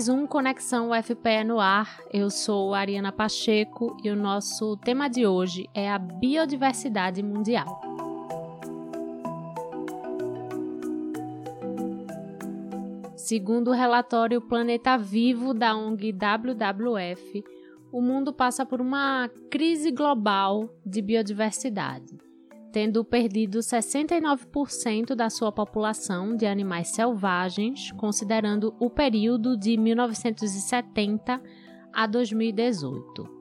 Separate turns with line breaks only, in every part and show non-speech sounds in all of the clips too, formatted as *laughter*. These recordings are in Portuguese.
mais um Conexão UFPE no ar. Eu sou Ariana Pacheco e o nosso tema de hoje é a biodiversidade mundial. Segundo o relatório Planeta Vivo da ONG WWF, o mundo passa por uma crise global de biodiversidade tendo perdido 69% da sua população de animais selvagens, considerando o período de 1970 a 2018.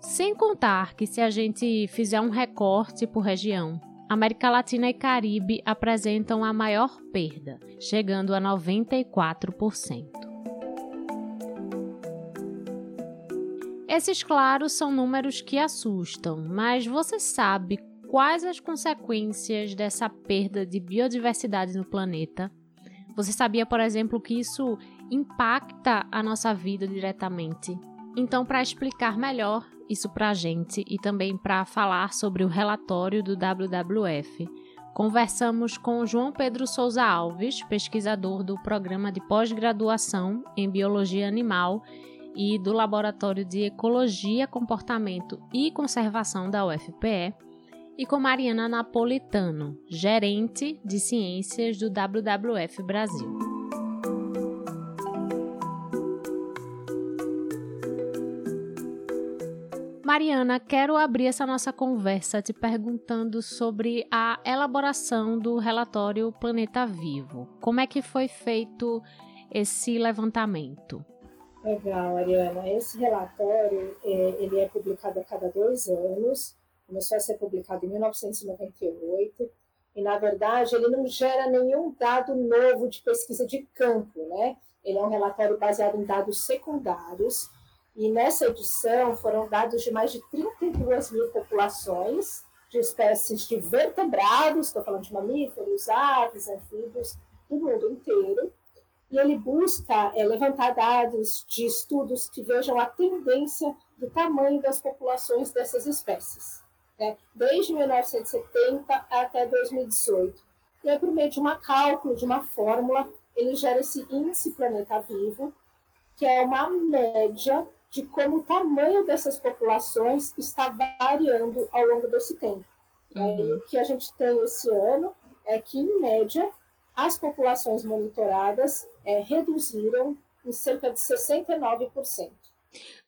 Sem contar que, se a gente fizer um recorte por região, América Latina e Caribe apresentam a maior perda, chegando a 94%. Esses, claro, são números que assustam, mas você sabe quais as consequências dessa perda de biodiversidade no planeta. Você sabia, por exemplo, que isso impacta a nossa vida diretamente? Então, para explicar melhor isso para a gente e também para falar sobre o relatório do WWF, conversamos com João Pedro Souza Alves, pesquisador do programa de pós-graduação em Biologia Animal e do Laboratório de Ecologia, Comportamento e Conservação da UFPE, e com Mariana Napolitano, gerente de ciências do WWF Brasil. Mariana, quero abrir essa nossa conversa te perguntando sobre a elaboração do relatório Planeta Vivo. Como é que foi feito esse levantamento?
Legal, Mariana. Esse relatório é, ele é publicado a cada dois anos começou a ser publicado em 1998, e na verdade ele não gera nenhum dado novo de pesquisa de campo, né? Ele é um relatório baseado em dados secundários, e nessa edição foram dados de mais de 32 mil populações de espécies de vertebrados, estou falando de mamíferos, aves, anfíbios, do mundo inteiro, e ele busca é, levantar dados de estudos que vejam a tendência do tamanho das populações dessas espécies né, desde 1970 até 2018. E aí, por meio de um cálculo, de uma fórmula, ele gera esse índice planeta vivo, que é uma média de como o tamanho dessas populações está variando ao longo desse tempo. Uhum. O que a gente tem esse ano é que, em média, as populações monitoradas é, reduziram em cerca de 69%.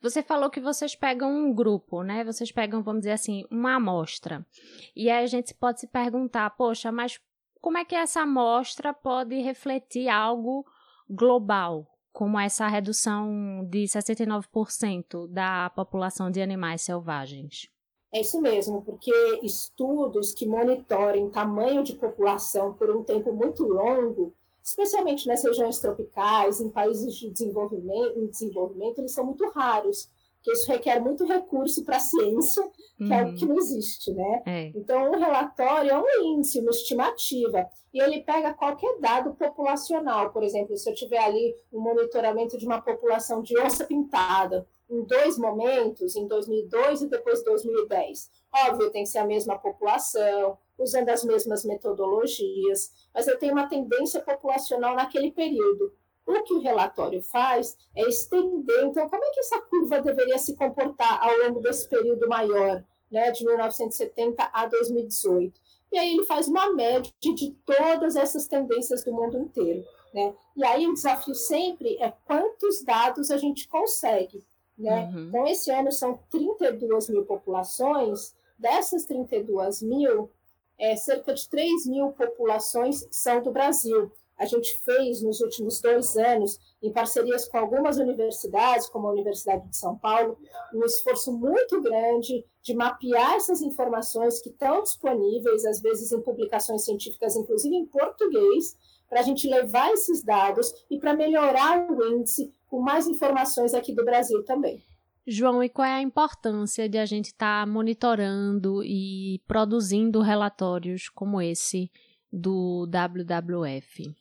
Você falou que vocês pegam um grupo, né? Vocês pegam, vamos dizer assim, uma amostra. E aí a gente pode se perguntar, poxa, mas como é que essa amostra pode refletir algo global, como essa redução de 69% da população de animais selvagens?
É isso mesmo, porque estudos que monitorem tamanho de população por um tempo muito longo especialmente nas regiões tropicais, em países de desenvolvimento, em desenvolvimento, eles são muito raros, porque isso requer muito recurso para a ciência, que uhum. é algo que não existe, né? É. Então, o relatório é um índice, uma estimativa, e ele pega qualquer dado populacional, por exemplo, se eu tiver ali um monitoramento de uma população de onça pintada, em dois momentos, em 2002 e depois 2010. Óbvio, tem que ser a mesma população, usando as mesmas metodologias, mas eu tenho uma tendência populacional naquele período. O que o relatório faz é estender, então, como é que essa curva deveria se comportar ao longo desse período maior, né, de 1970 a 2018? E aí ele faz uma média de todas essas tendências do mundo inteiro. Né? E aí o desafio sempre é quantos dados a gente consegue. Né? Uhum. Então, esse ano são 32 mil populações, dessas 32 mil, é, cerca de 3 mil populações são do Brasil. A gente fez nos últimos dois anos, em parcerias com algumas universidades, como a Universidade de São Paulo, um esforço muito grande de mapear essas informações que estão disponíveis, às vezes em publicações científicas, inclusive em português, para a gente levar esses dados e para melhorar o índice com mais informações aqui do Brasil também.
João, e qual é a importância de a gente estar tá monitorando e produzindo relatórios como esse do WWF?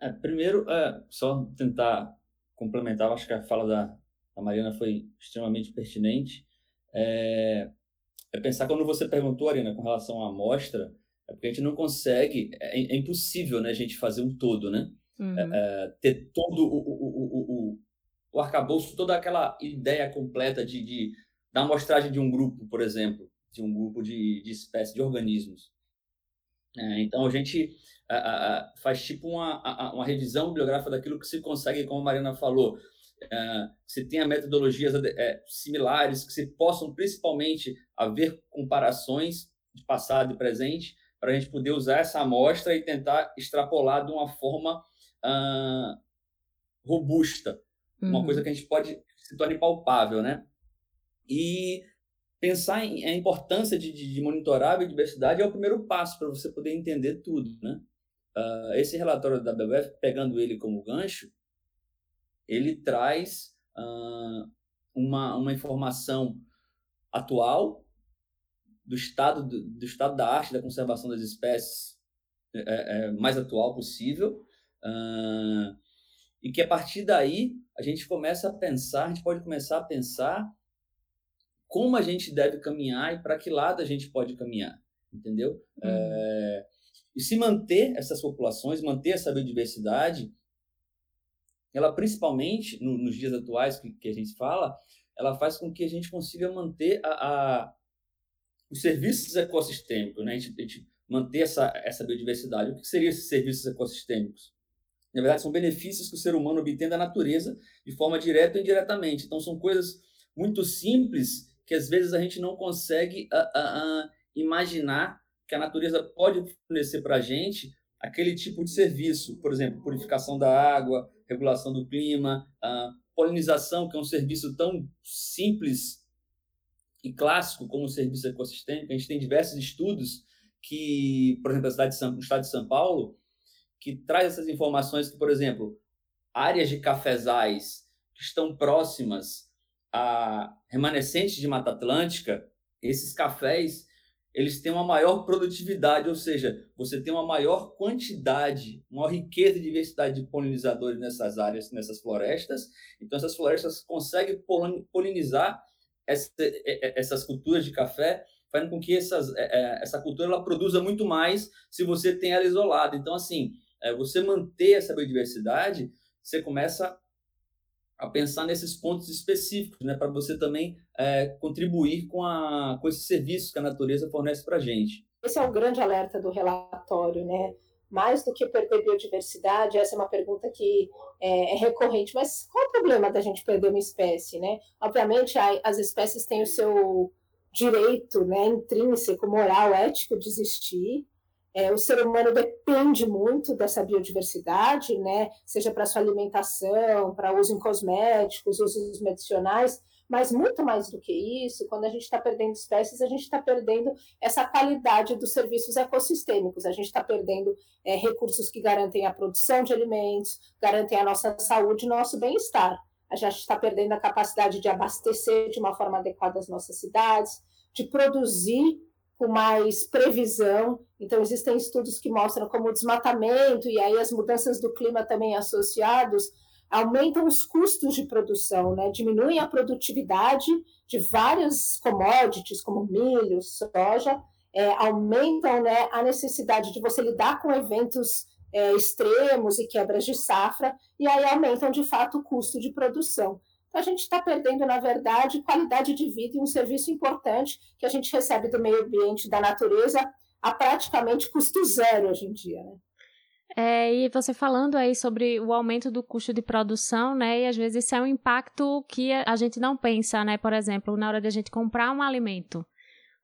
É, primeiro, é, só tentar complementar, acho que a fala da, da Mariana foi extremamente pertinente. É, é, pensar quando você perguntou, Ariana, com relação à amostra, é porque a gente não consegue, é, é impossível né, a gente fazer um todo, né? Uhum. É, é ter todo o, o, o, o arcabouço, toda aquela ideia completa de, de da amostragem de um grupo, por exemplo, de um grupo de, de espécies, de organismos. É, então, a gente faz tipo uma, uma revisão bibliográfica daquilo que se consegue, como a Mariana falou, é, que se tenha metodologias é, similares, que se possam principalmente haver comparações de passado e presente, para a gente poder usar essa amostra e tentar extrapolar de uma forma uh, robusta, uhum. uma coisa que a gente pode se torne palpável, né? E pensar em a importância de, de, monitorar a biodiversidade é o primeiro passo para você poder entender tudo, né? Uh, esse relatório da WWF, pegando ele como gancho, ele traz uh, uma, uma informação atual do estado do, do, estado da arte da conservação das espécies é, é, mais atual possível uh, e que a partir daí a gente começa a pensar, a gente pode começar a pensar como a gente deve caminhar e para que lado a gente pode caminhar, entendeu? Uhum. É, e se manter essas populações, manter essa biodiversidade, ela principalmente no, nos dias atuais que, que, a gente fala, ela faz com que a gente consiga manter a, a os serviços ecossistêmicos, né? A gente, a gente manter essa, essa biodiversidade. O que seriam esses serviços ecossistêmicos? Na verdade, são benefícios que o ser humano obtém da natureza de forma direta ou indiretamente. Então, são coisas muito simples que às vezes a gente não consegue uh, uh, uh, imaginar que a natureza pode fornecer para a gente aquele tipo de serviço, por exemplo, purificação da água, regulação do clima, polinização, que é um serviço tão simples e clássico como o serviço ecossistêmico. A gente tem diversos estudos que, por exemplo, a cidade de São, no estado de São Paulo, que traz essas informações que, por exemplo, áreas de cafezais que estão próximas a remanescentes de Mata Atlântica, esses cafés, eles têm uma maior produtividade, ou seja, você tem uma maior quantidade, uma riqueza e diversidade de polinizadores nessas áreas, nessas florestas. Então, essas florestas conseguem polinizar essa, essas culturas de café fazendo com que essas, essa cultura ela produza muito mais se você tem ela isolada. Então, assim, é, você manter essa biodiversidade, você começa a pensar nesses pontos específicos, né, para você também é, contribuir com, a, com esses serviços que a natureza fornece para a gente.
Esse é o grande alerta do relatório, né? Mais do que perder biodiversidade, essa é uma pergunta que é, é recorrente. Mas qual o problema da gente perder uma espécie, né? Obviamente, as espécies têm o seu direito, né, intrínseco, moral, ético de existir, é, o ser humano depende muito dessa biodiversidade, né? seja para sua alimentação, para uso em cosméticos, usos medicinais, mas muito mais do que isso, quando a gente está perdendo espécies, a gente está perdendo essa qualidade dos serviços ecossistêmicos, a gente está perdendo é, recursos que garantem a produção de alimentos, garantem a nossa saúde e nosso bem-estar. A gente está perdendo a capacidade de abastecer de uma forma adequada as nossas cidades, de produzir com mais previsão. Então, existem estudos que mostram como o desmatamento e aí as mudanças do clima também associados aumentam os custos de produção, né? diminuem a produtividade de várias commodities, como milho, soja, é, aumentam né, a necessidade de você lidar com eventos é, extremos e quebras de safra, e aí aumentam de fato o custo de produção a gente está perdendo, na verdade, qualidade de vida e um serviço importante que a gente recebe do meio ambiente, da natureza, a praticamente custo zero hoje em dia. Né?
É, e você falando aí sobre o aumento do custo de produção, né? E às vezes isso é um impacto que a gente não pensa, né? Por exemplo, na hora de a gente comprar um alimento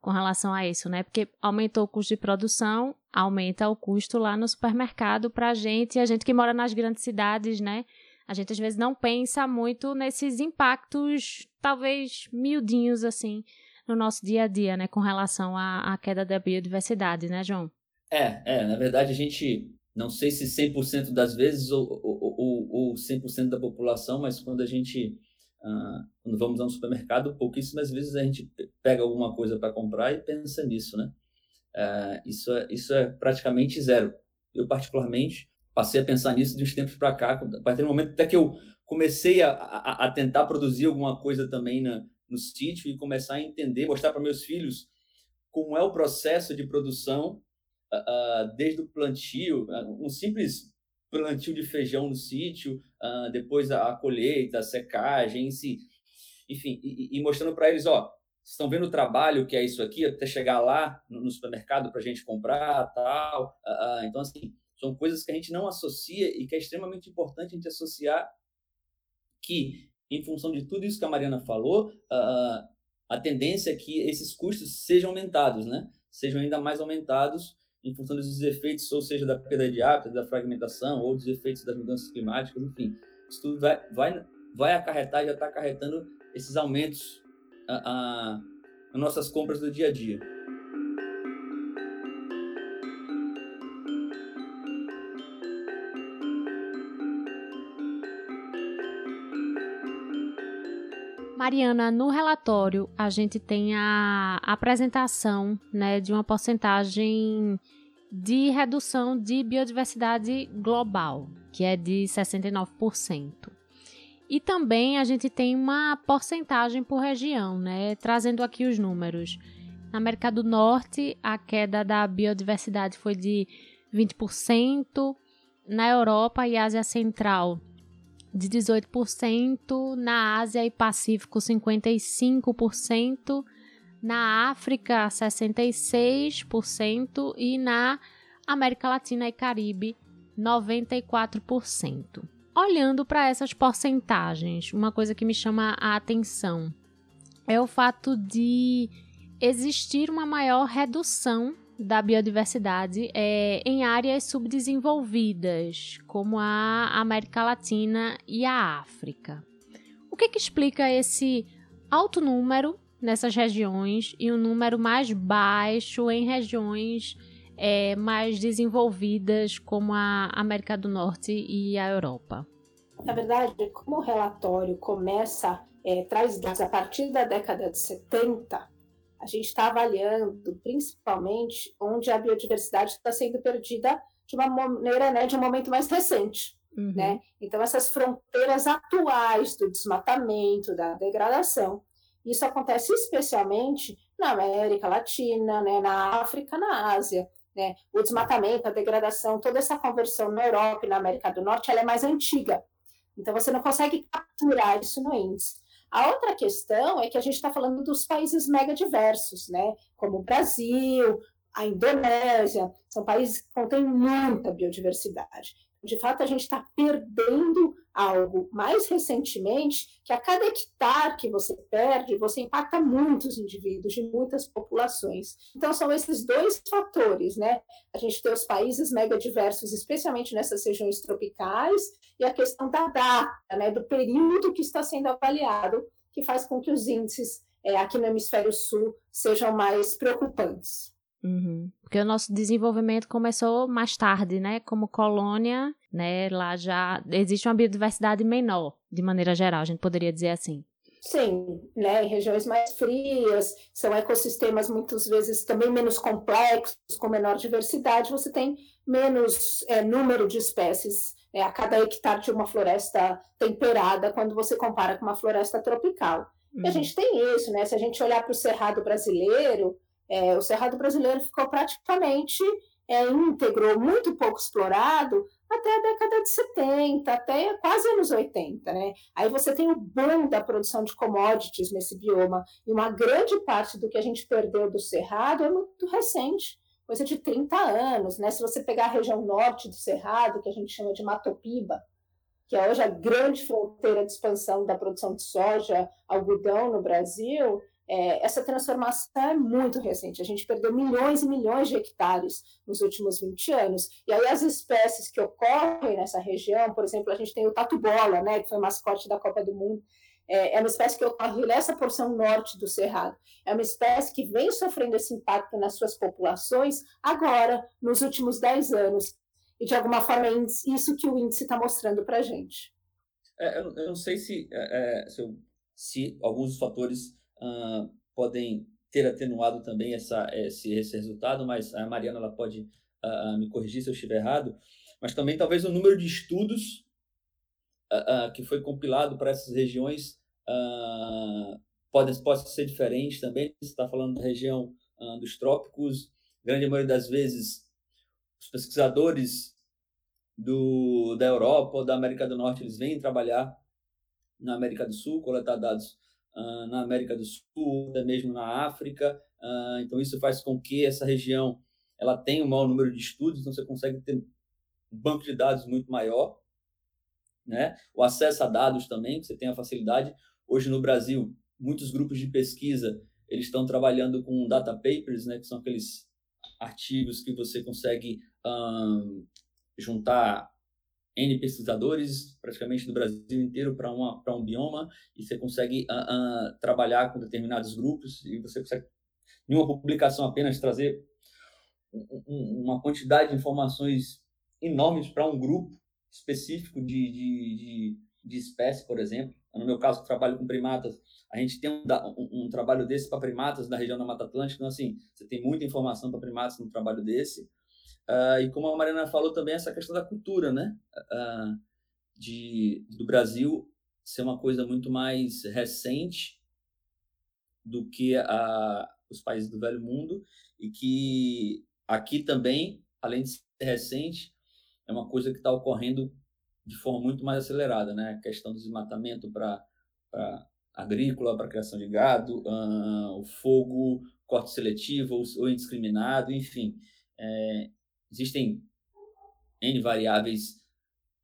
com relação a isso, né? Porque aumentou o custo de produção, aumenta o custo lá no supermercado para a gente, a gente que mora nas grandes cidades, né? a gente às vezes não pensa muito nesses impactos, talvez miudinhos assim, no nosso dia a dia, né, com relação à, à queda da biodiversidade, né, João?
É, é, na verdade a gente, não sei se 100% das vezes ou, ou, ou, ou 100% da população, mas quando a gente, ah, quando vamos a um supermercado, pouquíssimas vezes a gente pega alguma coisa para comprar e pensa nisso, né? Ah, isso, é, isso é praticamente zero. Eu, particularmente, passei a pensar nisso de uns tempos para cá, a partir do momento até que eu comecei a, a, a tentar produzir alguma coisa também na, no sítio e começar a entender, mostrar para meus filhos como é o processo de produção uh, desde o plantio, uh, um simples plantio de feijão no sítio, uh, depois a, a, colheita, a secagem, si, enfim, e, e mostrando para eles, ó, estão vendo o trabalho que é isso aqui, até chegar lá no, no supermercado para a gente comprar, tal. Uh, então, assim, são coisas que a gente não associa e que é extremamente importante a gente associar que, em função de tudo isso que a Mariana falou, uh, a tendência é que esses custos sejam aumentados, né? Sejam ainda mais aumentados em função dos efeitos, ou seja, da perda de hábitat, da fragmentação, ou dos efeitos das mudanças climáticas, enfim. Isso tudo vai, vai, vai acarretar, já está acarretando esses aumentos a, a, nas nossas compras do dia a dia.
Mariana, no relatório a gente tem a apresentação né, de uma porcentagem de redução de biodiversidade global, que é de 69%. E também a gente tem uma porcentagem por região, né? Trazendo aqui os números. Na América do Norte, a queda da biodiversidade foi de 20%, na Europa e Ásia Central, de 18%, na Ásia e Pacífico 55%, na África 66% e na América Latina e Caribe 94%. Olhando para essas porcentagens, uma coisa que me chama a atenção é o fato de existir uma maior redução da biodiversidade é, em áreas subdesenvolvidas, como a América Latina e a África. O que, que explica esse alto número nessas regiões e um número mais baixo em regiões é, mais desenvolvidas, como a América do Norte e a Europa?
Na verdade, como o relatório começa, é, traz dados a partir da década de 70, a gente está avaliando principalmente onde a biodiversidade está sendo perdida de uma maneira, né, de um momento mais recente. Uhum. Né? Então, essas fronteiras atuais do desmatamento, da degradação, isso acontece especialmente na América Latina, né, na África, na Ásia. Né? O desmatamento, a degradação, toda essa conversão na Europa e na América do Norte, ela é mais antiga. Então, você não consegue capturar isso no índice. A outra questão é que a gente está falando dos países mega diversos, né? como o Brasil, a Indonésia, são países que contêm muita biodiversidade. De fato, a gente está perdendo algo mais recentemente, que a cada hectare que você perde, você impacta muitos indivíduos de muitas populações. Então, são esses dois fatores, né? A gente tem os países mega diversos, especialmente nessas regiões tropicais, e a questão da data, né, do período que está sendo avaliado, que faz com que os índices é, aqui no hemisfério sul sejam mais preocupantes.
Uhum. Porque o nosso desenvolvimento começou mais tarde, né? Como colônia, né? Lá já existe uma biodiversidade menor, de maneira geral, a gente poderia dizer assim.
Sim, né? Em regiões mais frias, são ecossistemas muitas vezes também menos complexos, com menor diversidade, você tem menos é, número de espécies é, a cada hectare de uma floresta temperada quando você compara com uma floresta tropical. Uhum. E a uhum. gente tem isso, né? Se a gente olhar para o cerrado brasileiro, é, o Cerrado Brasileiro ficou praticamente é, íntegro, muito pouco explorado, até a década de 70, até quase anos 80. Né? Aí você tem o boom da produção de commodities nesse bioma, e uma grande parte do que a gente perdeu do Cerrado é muito recente, coisa de 30 anos. Né? Se você pegar a região norte do Cerrado, que a gente chama de Matopiba, que é hoje a grande fronteira de expansão da produção de soja, algodão no Brasil, é, essa transformação é muito recente. A gente perdeu milhões e milhões de hectares nos últimos 20 anos. E aí as espécies que ocorrem nessa região, por exemplo, a gente tem o tatu-bola, né, que foi mascote da Copa do Mundo, é, é uma espécie que ocorre nessa porção norte do Cerrado. É uma espécie que vem sofrendo esse impacto nas suas populações agora, nos últimos 10 anos. E, de alguma forma, é isso que o índice está mostrando para a gente.
É, eu, não sei se, é, é, se, eu, se alguns fatores uh, podem ter atenuado também essa, esse, esse resultado, mas a Mariana ela pode uh, me corrigir se eu estiver errado, mas também talvez o número de estudos uh, que foi compilado para essas regiões pode, pode ser diferente também. Você está falando da região dos trópicos, grande maioria das vezes os pesquisadores do, da Europa ou da América do Norte, eles vêm trabalhar na América do Sul, coletar dados uh, na América do Sul, até mesmo na África. Uh, então, isso faz com que essa região ela tenha um maior número de estudos, então você consegue ter um banco de dados muito maior. Né? O acesso a dados também, que você tem a facilidade. Hoje, no Brasil, muitos grupos de pesquisa eles estão trabalhando com data papers, né, que são aqueles artigos que você consegue um, juntar N pesquisadores, praticamente do Brasil inteiro, para um bioma, e você consegue uh, uh, trabalhar com determinados grupos, e você consegue, em uma publicação apenas, trazer um, uma quantidade de informações enormes para um grupo específico de, de, de, de espécie, por exemplo. No meu caso, trabalho com primatas, a gente tem um, um, um trabalho desse para primatas na região da Mata Atlântica, então, assim, você tem muita informação para primatas no trabalho desse. Uh, e como a Mariana falou também, essa questão da cultura, né? Uh, de, do Brasil ser uma coisa muito mais recente do que a, os países do Velho Mundo e que aqui também, além de ser recente, é uma coisa que está ocorrendo de forma muito mais acelerada, né? A questão do desmatamento para agrícola, para criação de gado, uh, o fogo, corte seletivo ou, indiscriminado, enfim. É, existem N variáveis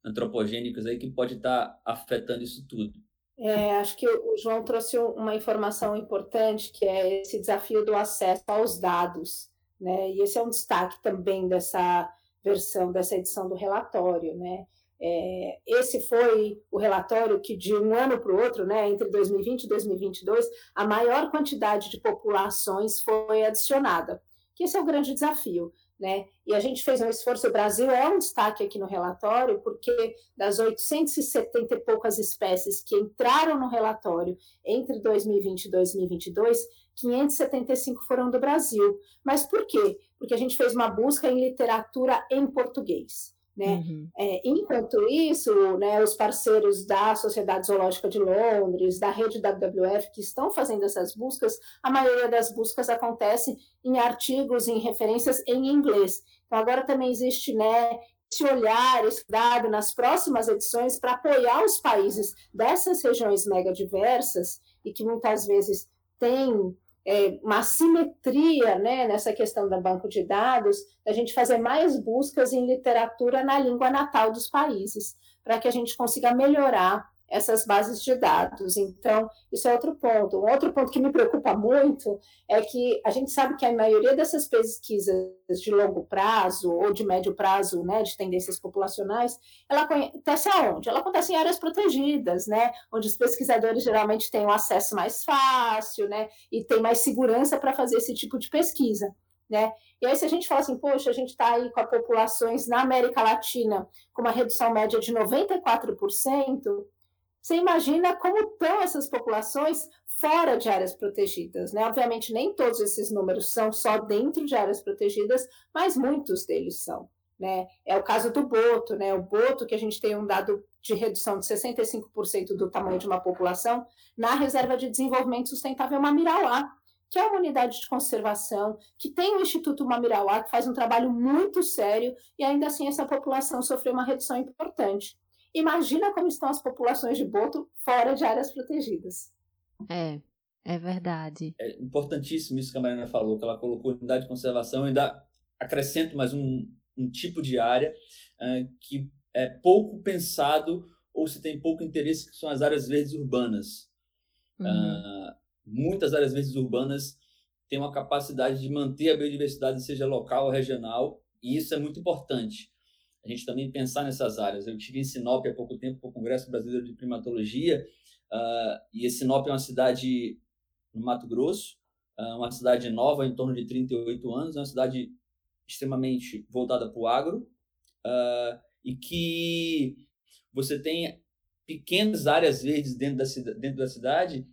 antropogênicas aí que pode estar tá afetando isso tudo.
É, acho que o João trouxe uma informação importante, que é esse desafio do acesso aos dados, né? E esse é um destaque também dessa versão, dessa edição do relatório, né? É, esse foi o relatório que, de um ano para o outro, né, entre 2020 e 2022, a maior quantidade de populações foi adicionada. Que esse é o grande desafio. Né? E a gente fez um esforço, o Brasil é um destaque aqui no relatório, porque das 870 e poucas espécies que entraram no relatório entre 2020 e 2022, 575 foram do Brasil. Mas por quê? Porque a gente fez uma busca em literatura em português. Né? Uhum. É, enquanto isso, né, os parceiros da Sociedade Zoológica de Londres, da rede WWF, que estão fazendo essas buscas, a maioria das buscas acontece em artigos, em referências em inglês. Então, agora também existe né, esse olhar, esse dado nas próximas edições para apoiar os países dessas regiões mega diversas e que muitas vezes têm é, uma simetria né, nessa questão do banco de dados, a gente fazer mais buscas em literatura na língua natal dos países, para que a gente consiga melhorar essas bases de dados. Então, isso é outro ponto. Um outro ponto que me preocupa muito é que a gente sabe que a maioria dessas pesquisas de longo prazo ou de médio prazo, né, de tendências populacionais, ela acontece aonde? Ela acontece em áreas protegidas, né, onde os pesquisadores geralmente têm um acesso mais fácil, né, e tem mais segurança para fazer esse tipo de pesquisa. Né? E aí, se a gente fala assim, poxa, a gente está aí com as populações na América Latina com uma redução média de 94%, você imagina como estão essas populações fora de áreas protegidas, né? Obviamente, nem todos esses números são só dentro de áreas protegidas, mas muitos deles são. Né? É o caso do boto, né? O boto, que a gente tem um dado de redução de 65% do tamanho de uma população, na Reserva de Desenvolvimento Sustentável Mamirauá, que é uma unidade de conservação, que tem o Instituto Mamirauá, que faz um trabalho muito sério, e ainda assim essa população sofreu uma redução importante. Imagina como estão as populações de boto fora de áreas protegidas.
É, é verdade.
É importantíssimo isso que a Mariana falou, que ela colocou unidade de conservação e ainda acrescento mais um, um tipo de área uh, que é pouco pensado ou se tem pouco interesse, que são as áreas verdes urbanas. Uhum. Uh, muitas áreas verdes urbanas têm uma capacidade de manter a biodiversidade, seja local ou regional, e isso é muito importante a gente também pensar nessas áreas. Eu tive em Sinop há pouco tempo para o Congresso Brasileiro de Primatologia, uh, e Sinop é uma cidade no Mato Grosso, uh, uma cidade nova, em torno de 38 anos, é uma cidade extremamente voltada para o agro, uh, e que você tem pequenas áreas verdes dentro da, dentro da cidade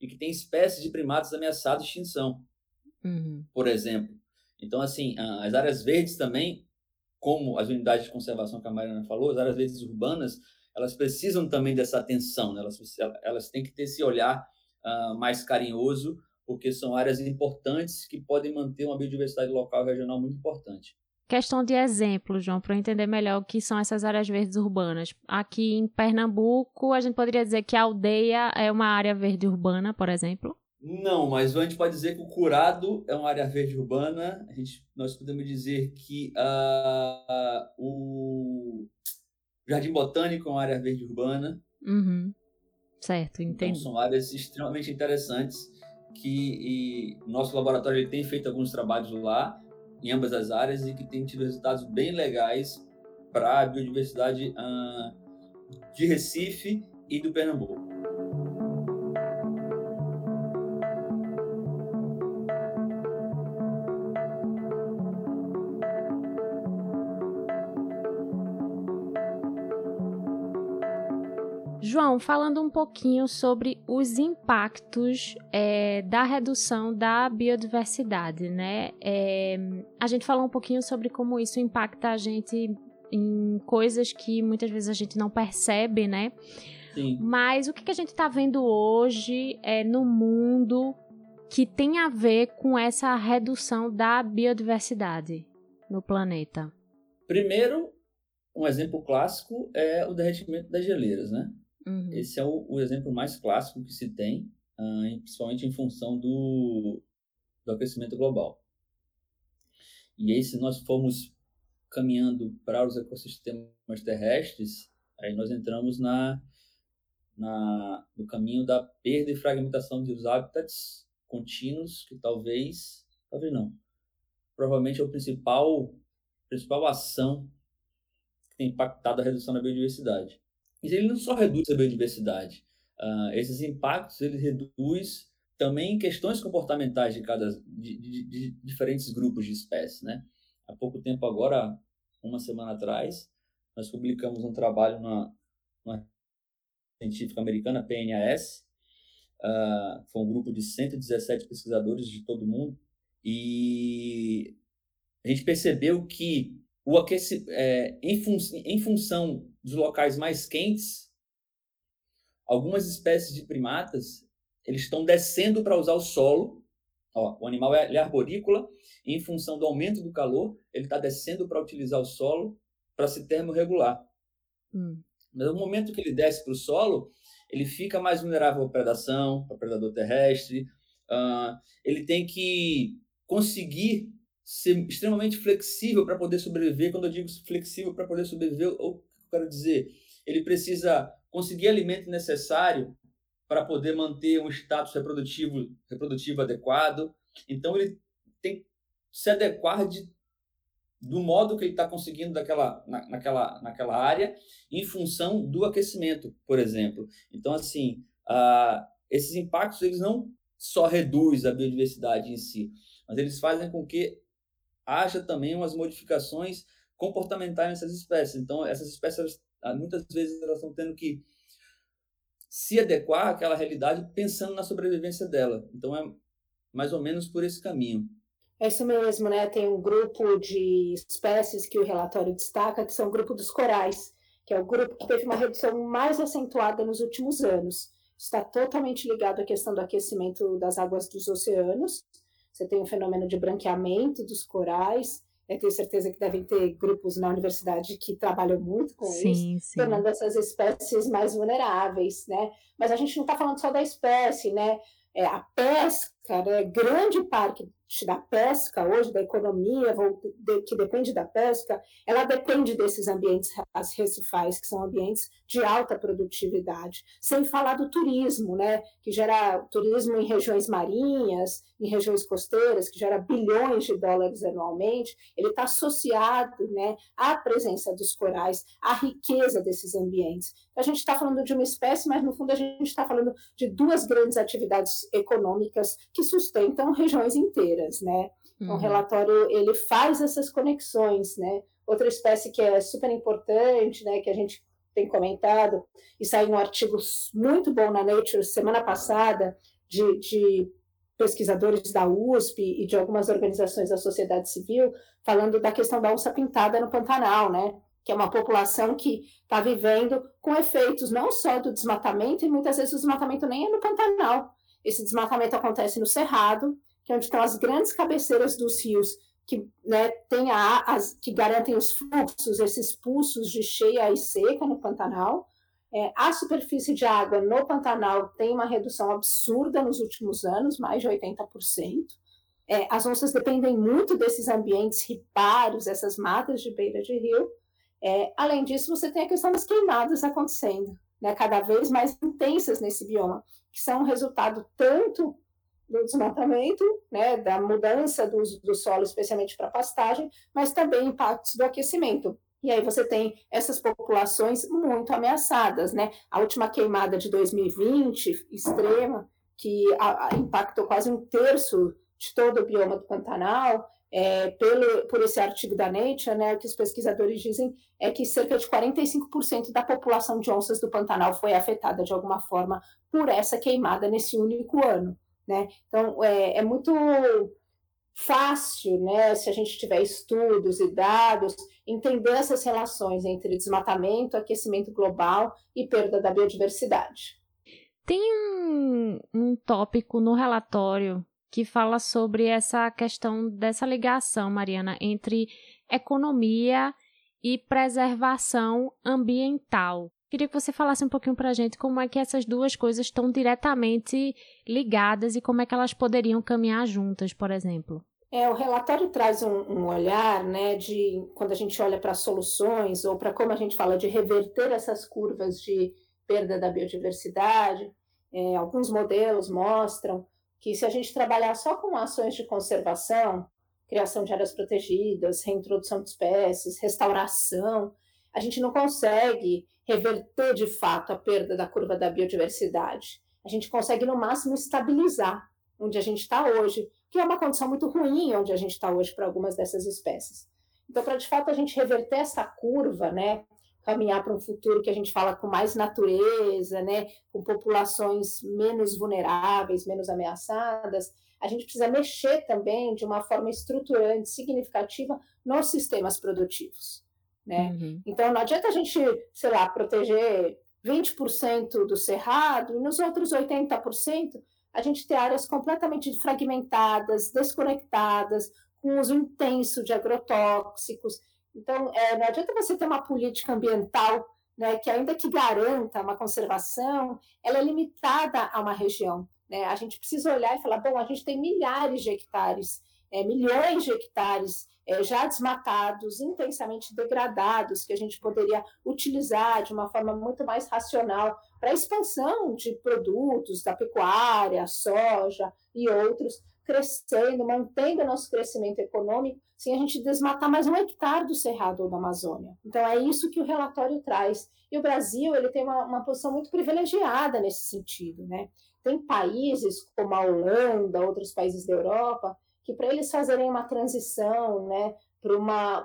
e que tem espécies de primatas ameaçados de extinção, uhum. por exemplo. Então, assim, as áreas verdes também como as unidades de conservação que a Mariana falou, as áreas verdes urbanas, elas precisam também dessa atenção, né? elas, elas têm que ter esse olhar uh, mais carinhoso, porque são áreas importantes que podem manter uma biodiversidade local e regional muito importante.
questão de exemplo, João, para entender melhor o que são essas áreas verdes urbanas. Aqui em Pernambuco, a gente poderia dizer que a aldeia é uma área verde urbana, por exemplo?
Não, mas a gente pode dizer que o Curado é uma área verde urbana. A gente, nós podemos dizer que uh, o Jardim Botânico é uma área verde urbana.
Uhum. Certo,
então,
entendi.
Então, são áreas extremamente interessantes que o nosso laboratório tem feito alguns trabalhos lá, em ambas as áreas, e que tem tido resultados bem legais para a biodiversidade uh, de Recife e do Pernambuco.
João, falando um pouquinho sobre os impactos é, da redução da biodiversidade, né? É, a gente falou um pouquinho sobre como isso impacta a gente em coisas que muitas vezes a gente não percebe, né?
Sim.
Mas o que, que a gente está vendo hoje é, no mundo que tem a ver com essa redução da biodiversidade no planeta?
Primeiro, um exemplo clássico é o derretimento das geleiras, né?
Uhum.
Esse é o, o, exemplo mais clássico que se tem, uh, principalmente em função do, do aquecimento global. E aí, se nós formos caminhando para os ecossistemas terrestres, aí nós entramos na, na, no caminho da perda e fragmentação dos hábitats contínuos, que talvez, talvez não, provavelmente é o principal, principal ação que tem impactado a redução da biodiversidade. Ele não só reduz a biodiversidade, uh, esses impactos ele reduz também questões comportamentais de cada de, de, de, diferentes grupos de espécies, né? Há pouco tempo agora, uma semana atrás, nós publicamos um trabalho na, na científica americana PNAS, uh, foi um grupo de 117 pesquisadores de todo o mundo e a gente percebeu que o aqueci, é, em, fun em função dos locais mais quentes, algumas espécies de primatas eles estão descendo para usar o solo. Ó, o animal é, é arborícola, e em função do aumento do calor, ele está descendo para utilizar o solo para se termorregular.
Hum.
Mas no momento que ele desce para o solo, ele fica mais vulnerável à predação, ao predador terrestre. Uh, ele tem que conseguir ser extremamente flexível para poder sobreviver. Quando eu digo flexível para poder sobreviver, eu quero dizer, ele precisa conseguir alimento necessário para poder manter um status reprodutivo, reprodutivo adequado. Então, ele tem que se adequar de, do modo que ele está conseguindo daquela, na, naquela, naquela área, em função do aquecimento, por exemplo. Então, assim, uh, esses impactos eles não só reduzem a biodiversidade em si, mas eles fazem com que haja também umas modificações comportamentais nessas espécies. Então, essas espécies, ah, muitas vezes, elas estão tendo que se adequar àquela realidade pensando na sobrevivência dela. Então, é mais ou menos por esse caminho.
É isso mesmo, né? Tem um grupo de espécies que o relatório destaca, que são o grupo dos corais, que é o grupo que teve uma redução mais acentuada nos últimos anos. Está totalmente ligado à questão do aquecimento das águas dos oceanos. Você tem o fenômeno de branqueamento dos corais, eu tenho certeza que devem ter grupos na universidade que trabalham muito com
sim,
isso,
sim.
tornando essas espécies mais vulneráveis, né? Mas a gente não está falando só da espécie, né? É, a pesca, né? grande parte da pesca hoje, da economia que depende da pesca, ela depende desses ambientes recifais, que são ambientes de alta produtividade. Sem falar do turismo, né, que gera turismo em regiões marinhas, em regiões costeiras, que gera bilhões de dólares anualmente, ele está associado né, à presença dos corais, à riqueza desses ambientes. A gente está falando de uma espécie, mas no fundo a gente está falando de duas grandes atividades econômicas que sustentam regiões inteiras, né? Então, uhum. O relatório ele faz essas conexões, né? Outra espécie que é super importante, né, que a gente tem comentado, e saiu um artigo muito bom na Nature semana passada, de, de pesquisadores da USP e de algumas organizações da sociedade civil, falando da questão da onça pintada no Pantanal, né? que é uma população que está vivendo com efeitos não só do desmatamento, e muitas vezes o desmatamento nem é no Pantanal. Esse desmatamento acontece no Cerrado, que é onde estão as grandes cabeceiras dos rios que, né, tem a, as, que garantem os fluxos, esses pulsos de cheia e seca no Pantanal. É, a superfície de água no Pantanal tem uma redução absurda nos últimos anos, mais de 80%. É, as onças dependem muito desses ambientes ripários, essas matas de beira de rio. É, além disso, você tem a questão das queimadas acontecendo, né, cada vez mais intensas nesse bioma, que são resultado tanto do desmatamento, né, da mudança do, do solo, especialmente para pastagem, mas também impactos do aquecimento. E aí você tem essas populações muito ameaçadas, né? A última queimada de 2020, extrema, que a, a, impactou quase um terço de todo o bioma do Pantanal, é, pelo, por esse artigo da Nature, né, o que os pesquisadores dizem é que cerca de 45% da população de onças do Pantanal foi afetada de alguma forma por essa queimada nesse único ano. Né? Então, é, é muito fácil, né, se a gente tiver estudos e dados, entender essas relações entre desmatamento, aquecimento global e perda da biodiversidade.
Tem um, um tópico no relatório que fala sobre essa questão dessa ligação, Mariana, entre economia e preservação ambiental. Queria que você falasse um pouquinho para a gente como é que essas duas coisas estão diretamente ligadas e como é que elas poderiam caminhar juntas, por exemplo.
É, o relatório traz um, um olhar, né, de quando a gente olha para soluções ou para como a gente fala de reverter essas curvas de perda da biodiversidade. É, alguns modelos mostram que se a gente trabalhar só com ações de conservação, criação de áreas protegidas, reintrodução de espécies, restauração, a gente não consegue reverter de fato a perda da curva da biodiversidade. A gente consegue, no máximo, estabilizar onde a gente está hoje, que é uma condição muito ruim onde a gente está hoje para algumas dessas espécies. Então, para de fato a gente reverter essa curva, né, caminhar para um futuro que a gente fala com mais natureza, né, com populações menos vulneráveis, menos ameaçadas, a gente precisa mexer também de uma forma estruturante, significativa nos sistemas produtivos. Né? Uhum. Então, não adianta a gente, sei lá, proteger 20% do cerrado e nos outros 80% a gente ter áreas completamente fragmentadas, desconectadas, com uso intenso de agrotóxicos. Então, é, não adianta você ter uma política ambiental né, que, ainda que garanta uma conservação, ela é limitada a uma região. Né? A gente precisa olhar e falar: bom, a gente tem milhares de hectares, é, milhões de hectares é, já desmatados, intensamente degradados, que a gente poderia utilizar de uma forma muito mais racional para a expansão de produtos da pecuária, soja e outros, crescendo, mantendo nosso crescimento econômico, sem a gente desmatar mais um hectare do Cerrado ou da Amazônia. Então, é isso que o relatório traz. E o Brasil ele tem uma, uma posição muito privilegiada nesse sentido. Né? Tem países como a Holanda, outros países da Europa, que para eles fazerem uma transição né,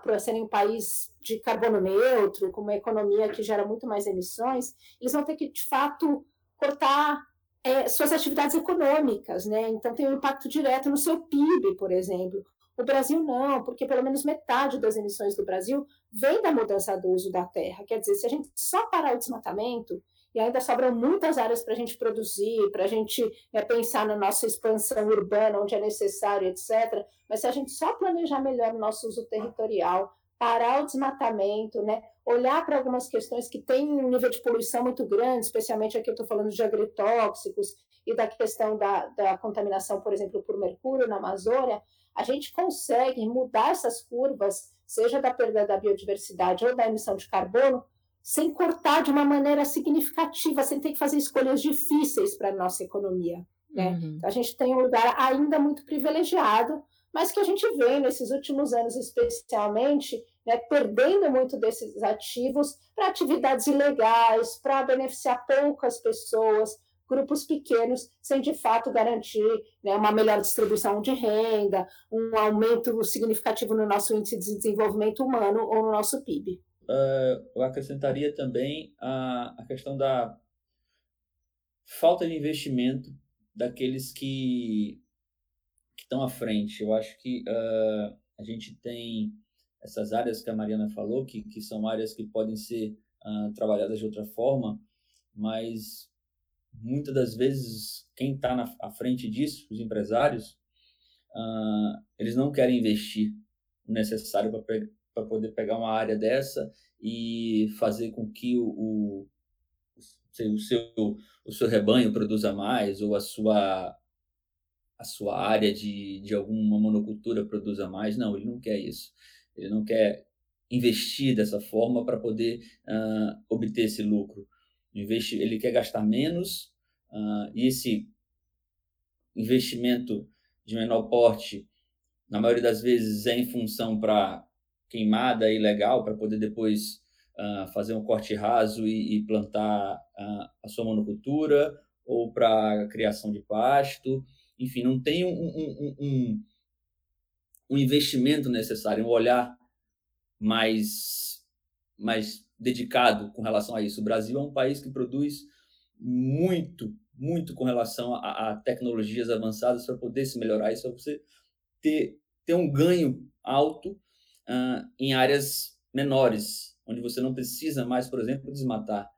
para serem um país de carbono neutro, com uma economia que gera muito mais emissões, eles vão ter que, de fato, cortar é, suas atividades econômicas, né? Então tem um impacto direto no seu PIB, por exemplo. O Brasil não, porque pelo menos metade das emissões do Brasil vem da mudança do uso da terra. Quer dizer, se a gente só parar o desmatamento, e ainda sobram muitas áreas para a gente produzir, para a gente é, pensar na nossa expansão urbana, onde é necessário, etc. Mas se a gente só planejar melhor o nosso uso territorial, parar o desmatamento, né? olhar para algumas questões que têm um nível de poluição muito grande, especialmente aqui eu estou falando de agrotóxicos e da questão da, da contaminação, por exemplo, por mercúrio na Amazônia, a gente consegue mudar essas curvas, seja da perda da biodiversidade ou da emissão de carbono, sem cortar de uma maneira significativa, sem ter que fazer escolhas difíceis para a nossa economia. Né? Uhum. Então, a gente tem um lugar ainda muito privilegiado, mas que a gente vê nesses últimos anos, especialmente, né, perdendo muito desses ativos para atividades ilegais, para beneficiar poucas pessoas, grupos pequenos, sem de fato garantir né, uma melhor distribuição de renda, um aumento significativo no nosso índice de desenvolvimento humano ou no nosso PIB.
Uh, eh, eu acrescentaria também a, a questão da falta de investimento daqueles que, que estão à frente. Eu acho que uh, a gente tem essas áreas que a Mariana falou, que, que são áreas que podem ser uh, trabalhadas de outra forma, mas muitas das vezes quem está à frente disso, os empresários, uh, eles não querem investir o necessário para poder pegar uma área dessa e fazer com que o, o, o, seu, o seu rebanho produza mais ou a sua a sua área de, de alguma monocultura produza mais. Não, ele não quer isso. Ele não quer investir dessa forma para poder uh, obter esse lucro. Ele quer gastar menos uh, e esse investimento de menor porte, na maioria das vezes, é em função para queimada ilegal, para poder depois uh, fazer um corte raso e, e plantar a sua monocultura, ou para criação de pasto enfim, não tem um, um, um, um investimento necessário, um olhar mais, mais dedicado com relação a isso. O Brasil é um país que produz muito, muito com relação a, a tecnologias avançadas para poder se melhorar isso, para você ter, ter um ganho alto uh, em áreas menores, onde você não precisa mais, por exemplo, desmatar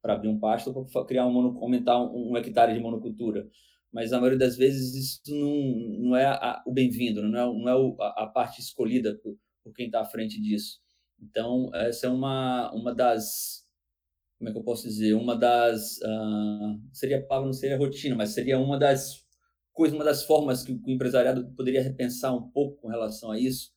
para abrir um pasto ou para criar um aumentar um, um hectare de monocultura mas a maioria das vezes isso não, não é a, o bem-vindo, não é, não é o, a, a, parte escolhida por, por quem está à frente disso. Então, essa é uma, uma das, como é que eu posso dizer, uma das, uh, seria palavra, não seria rotina, mas seria uma das coisas, uma das formas que o empresariado poderia repensar um pouco com relação a isso,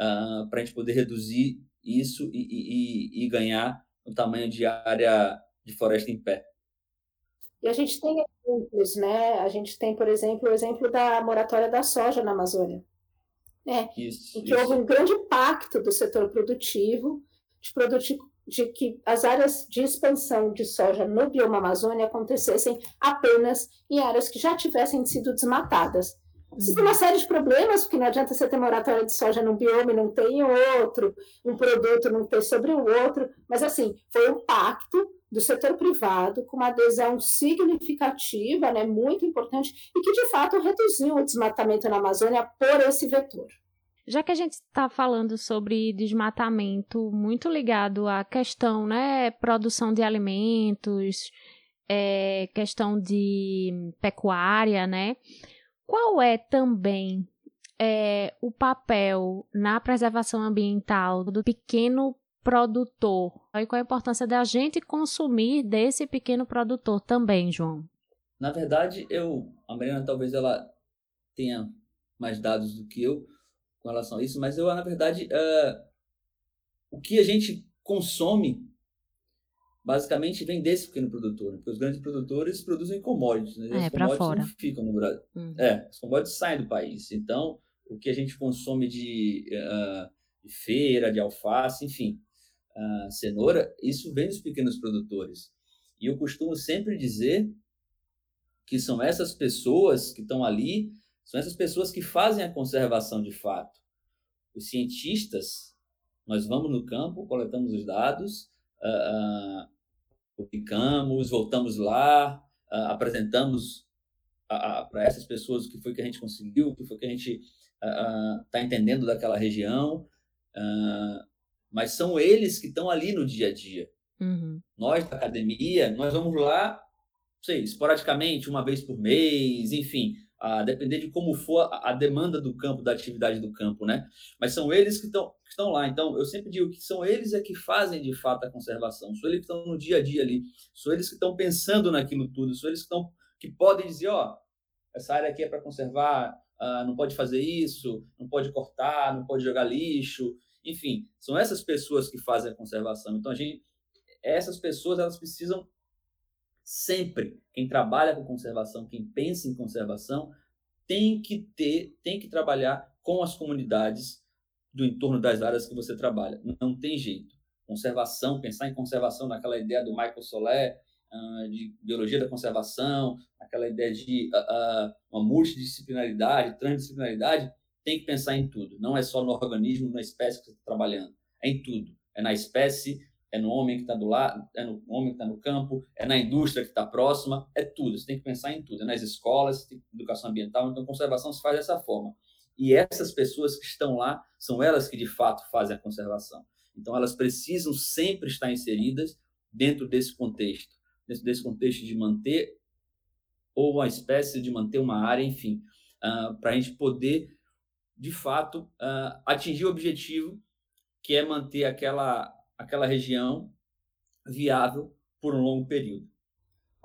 uh, ah, para a gente poder reduzir isso e, e, e ganhar o tamanho de área de floresta em pé.
E a gente tem exemplos, né? A gente tem, por exemplo, o exemplo da moratória da soja na Amazônia, né? Isso, em que isso. houve um grande pacto do setor produtivo de, produti de que as áreas de expansão de soja no bioma Amazônia acontecessem apenas em áreas que já tivessem sido desmatadas. Isso tem uma série de problemas, porque não adianta você ter moratória de soja num bioma e não tem outro, um produto não ter sobre o outro, mas assim, foi um pacto do setor privado com uma adesão significativa, né, muito importante, e que de fato reduziu o desmatamento na Amazônia por esse vetor.
Já que a gente está falando sobre desmatamento, muito ligado à questão, né, produção de alimentos, é, questão de pecuária, né? Qual é também é, o papel na preservação ambiental do pequeno produtor. E qual a importância da gente consumir desse pequeno produtor também, João?
Na verdade, eu, a Mariana talvez ela tenha mais dados do que eu com relação a isso, mas eu, na verdade, uh, o que a gente consome basicamente vem desse pequeno produtor, né? porque os grandes produtores produzem commodities, né?
É, commodities fora. não
ficam no Brasil. Hum. É, os commodities saem do país. Então, o que a gente consome de, uh, de feira, de alface, enfim, uh, cenoura, isso vem dos pequenos produtores. E eu costumo sempre dizer que são essas pessoas que estão ali, são essas pessoas que fazem a conservação de fato. Os cientistas, nós vamos no campo, coletamos os dados, uh, publicamos, voltamos lá, uh, apresentamos para essas pessoas o que foi que a gente conseguiu, o que foi que a gente está entendendo daquela região. Uh, mas são eles que estão ali no dia a dia.
Uhum.
Nós da academia, nós vamos lá, sei, esporadicamente, uma vez por mês, enfim, a depender de como for a, a demanda do campo, da atividade do campo, né? Mas são eles que estão que estão lá. Então, eu sempre digo que são eles é que fazem de fato a conservação. São eles que estão no dia a dia ali. São eles que estão pensando naquilo tudo. São eles que estão que podem dizer, ó, essa área aqui é para conservar, uh, não pode fazer isso, não pode cortar, não pode jogar lixo, enfim, são essas pessoas que fazem a conservação. Então, a gente, essas pessoas elas precisam sempre, quem trabalha com conservação, quem pensa em conservação, tem que ter, tem que trabalhar com as comunidades do entorno das áreas que você trabalha. Não tem jeito. Conservação, pensar em conservação naquela ideia do Michael Soler, uh, de biologia da conservação, aquela ideia de uh, uh, uma multidisciplinaridade, transdisciplinaridade, tem que pensar em tudo. Não é só no organismo, na espécie que você está trabalhando. É em tudo. É na espécie, é no homem que está do lado, é no homem que está no campo, é na indústria que está próxima, é tudo. Você tem que pensar em tudo. É nas escolas, tem educação ambiental. Então, conservação se faz dessa forma. E essas pessoas que estão lá são elas que de fato fazem a conservação. Então, elas precisam sempre estar inseridas dentro desse contexto, dentro desse contexto de manter ou uma espécie de manter uma área, enfim, uh, para a gente poder de fato, uh, atingir o objetivo que é manter aquela, aquela região viável por um longo período.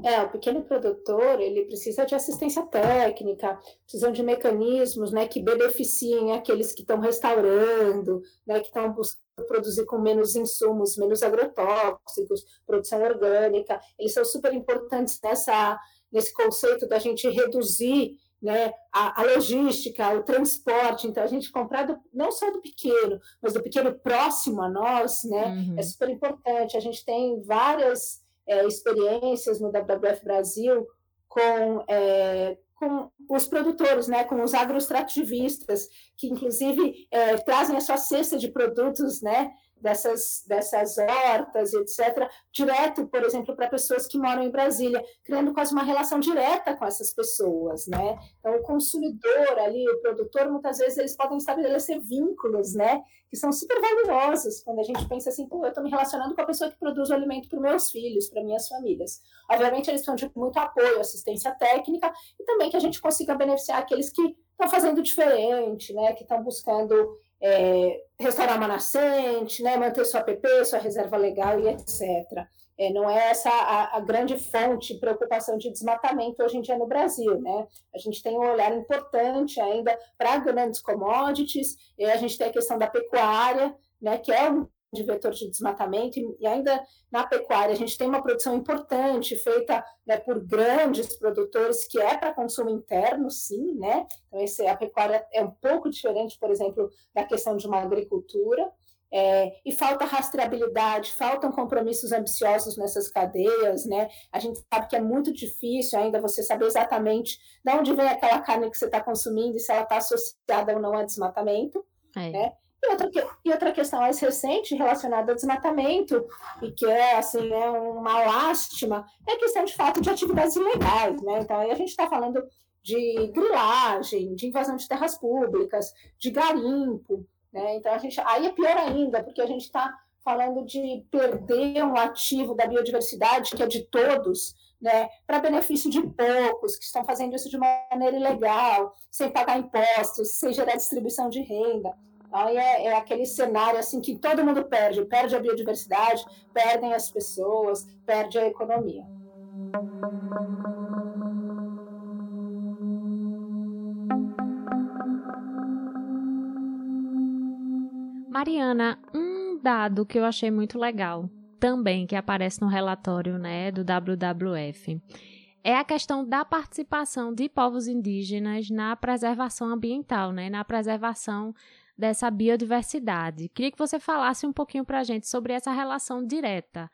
É, o pequeno produtor, ele precisa de assistência técnica, precisa de mecanismos, né, que beneficiem aqueles que estão restaurando, né, que estão buscando produzir com menos insumos, menos agrotóxicos, produção orgânica. Eles são super importantes nessa nesse conceito da gente reduzir né, a, a, logística, o transporte, então a gente comprar do, não só do pequeno, mas do pequeno próximo a nós, né, uhum. é super importante. A gente tem várias é, experiências no WWF Brasil com, é, com os produtores, né, com os agroextrativistas, que inclusive é, trazem a sua cesta de produtos, né, dessas, dessas hortas, etc., direto, por exemplo, para pessoas que moram em Brasília, criando quase uma relação direta com essas pessoas, né? Então, o consumidor ali, o produtor, muitas vezes eles podem estabelecer vínculos, né? Que são super valiosos quando a gente pensa assim, pô, eu estou me relacionando com a pessoa que produz o alimento para meus filhos, para minhas famílias. Obviamente, eles precisam de muito apoio, assistência técnica e também que a gente consiga beneficiar aqueles que estão fazendo diferente, né? Que estão buscando é, restaurar uma nascente, né, manter sua APP, sua reserva legal e etc. É, não é essa a, a, grande fonte de preocupação de desmatamento hoje em dia no Brasil. Né? A gente tem um olhar importante ainda para grandes commodities, e a gente tem a questão da pecuária, né, que é um de vetor de desmatamento, e ainda na pecuária a gente tem uma produção importante feita né, por grandes produtores, que é para consumo interno, sim, né? Então, esse, a pecuária é um pouco diferente, por exemplo, da questão de uma agricultura. É, e falta rastreabilidade, faltam compromissos ambiciosos nessas cadeias, né? A gente sabe que é muito difícil ainda você saber exatamente de onde vem aquela carne que você está consumindo e se ela está associada ou não a desmatamento, é. né? E outra, e outra questão mais recente relacionada ao desmatamento, e que é assim, é uma lástima, é a questão de fato de atividades ilegais. Né? Então, aí a gente está falando de grilagem, de invasão de terras públicas, de garimpo. Né? Então, a gente, aí é pior ainda, porque a gente está falando de perder um ativo da biodiversidade, que é de todos, né, para benefício de poucos que estão fazendo isso de maneira ilegal, sem pagar impostos, sem gerar distribuição de renda. Aí é, é, aquele cenário assim que todo mundo perde, perde a biodiversidade, perdem as pessoas, perde a economia.
Mariana, um dado que eu achei muito legal, também que aparece no relatório né, do WWF, é a questão da participação de povos indígenas na preservação ambiental, né, na preservação dessa biodiversidade. Queria que você falasse um pouquinho para a gente sobre essa relação direta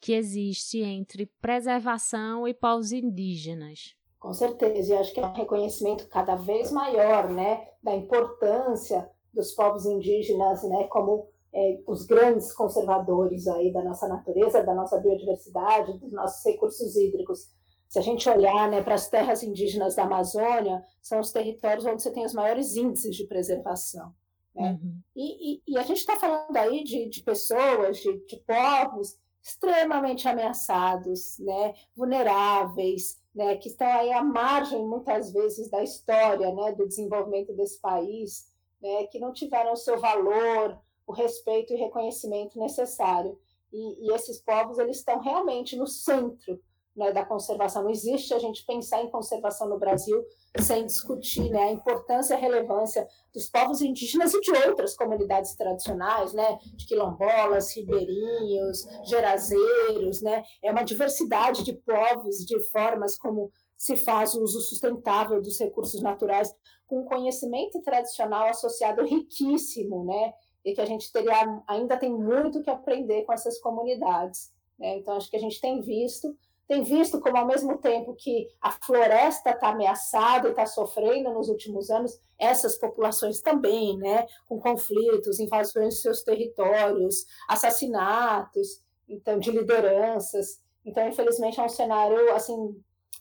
que existe entre preservação e povos indígenas.
Com certeza, e acho que é um reconhecimento cada vez maior, né, da importância dos povos indígenas, né, como é, os grandes conservadores aí da nossa natureza, da nossa biodiversidade, dos nossos recursos hídricos. Se a gente olhar né, para as terras indígenas da Amazônia, são os territórios onde você tem os maiores índices de preservação. Né? Uhum. E, e, e, a gente está falando aí de, de pessoas, de, de, povos extremamente ameaçados, né? vulneráveis, né? que estão aí à margem, muitas vezes, da história né? do desenvolvimento desse país, né? que não tiveram o seu valor, o respeito e reconhecimento necessário. E, e esses povos eles estão realmente no centro né, da conservação. Não existe a gente pensar em conservação no Brasil sem discutir né, a importância e a relevância dos povos indígenas e de outras comunidades tradicionais, né, de quilombolas, ribeirinhos, gerazeiros, né, é uma diversidade de povos, de formas como se faz o uso sustentável dos recursos naturais, com conhecimento tradicional associado riquíssimo, né, e que a gente teria ainda tem muito que aprender com essas comunidades. Né? Então, acho que a gente tem visto tem visto como, ao mesmo tempo que a floresta está ameaçada e está sofrendo nos últimos anos, essas populações também, né, com conflitos, invasões de seus territórios, assassinatos, então, de lideranças. Então, infelizmente, é um cenário, assim,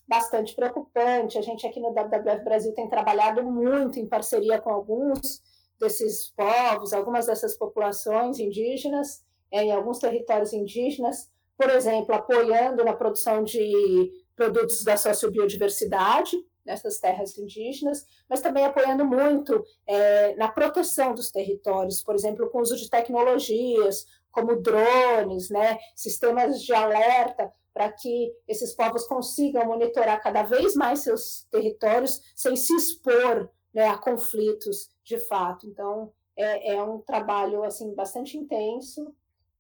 bastante preocupante. A gente aqui no WWF Brasil tem trabalhado muito em parceria com alguns desses povos, algumas dessas populações indígenas, em alguns territórios indígenas, por exemplo, apoiando na produção de produtos da sociobiodiversidade, nessas terras indígenas, mas também apoiando muito é, na proteção dos territórios, por exemplo, com o uso de tecnologias como drones, né, sistemas de alerta para que esses povos consigam monitorar cada vez mais seus territórios sem se expor né, a conflitos de fato. Então, é, é um trabalho assim bastante intenso,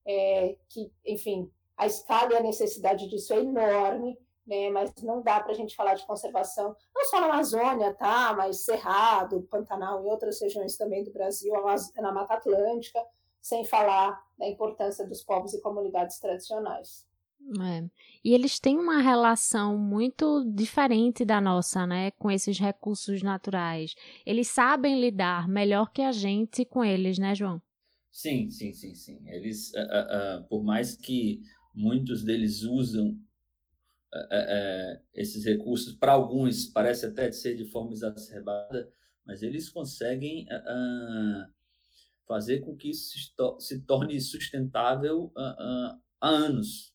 é, que, enfim, a escala e a necessidade disso é enorme, né, mas não dá para a gente falar de conservação, não só na Amazônia, tá, mas Cerrado, Pantanal e outras regiões também do Brasil, na Mata Atlântica, sem falar da importância dos povos e comunidades tradicionais.
É. E eles têm uma relação muito diferente da nossa, né, com esses recursos naturais. Eles sabem lidar melhor que a gente com eles, né, João?
Sim, sim, sim, sim. Eles, uh, uh, uh, por mais que muitos deles usam esses recursos, para alguns parece até ser de forma exacerbada, mas eles conseguem fazer com que isso se, se torne sustentável há anos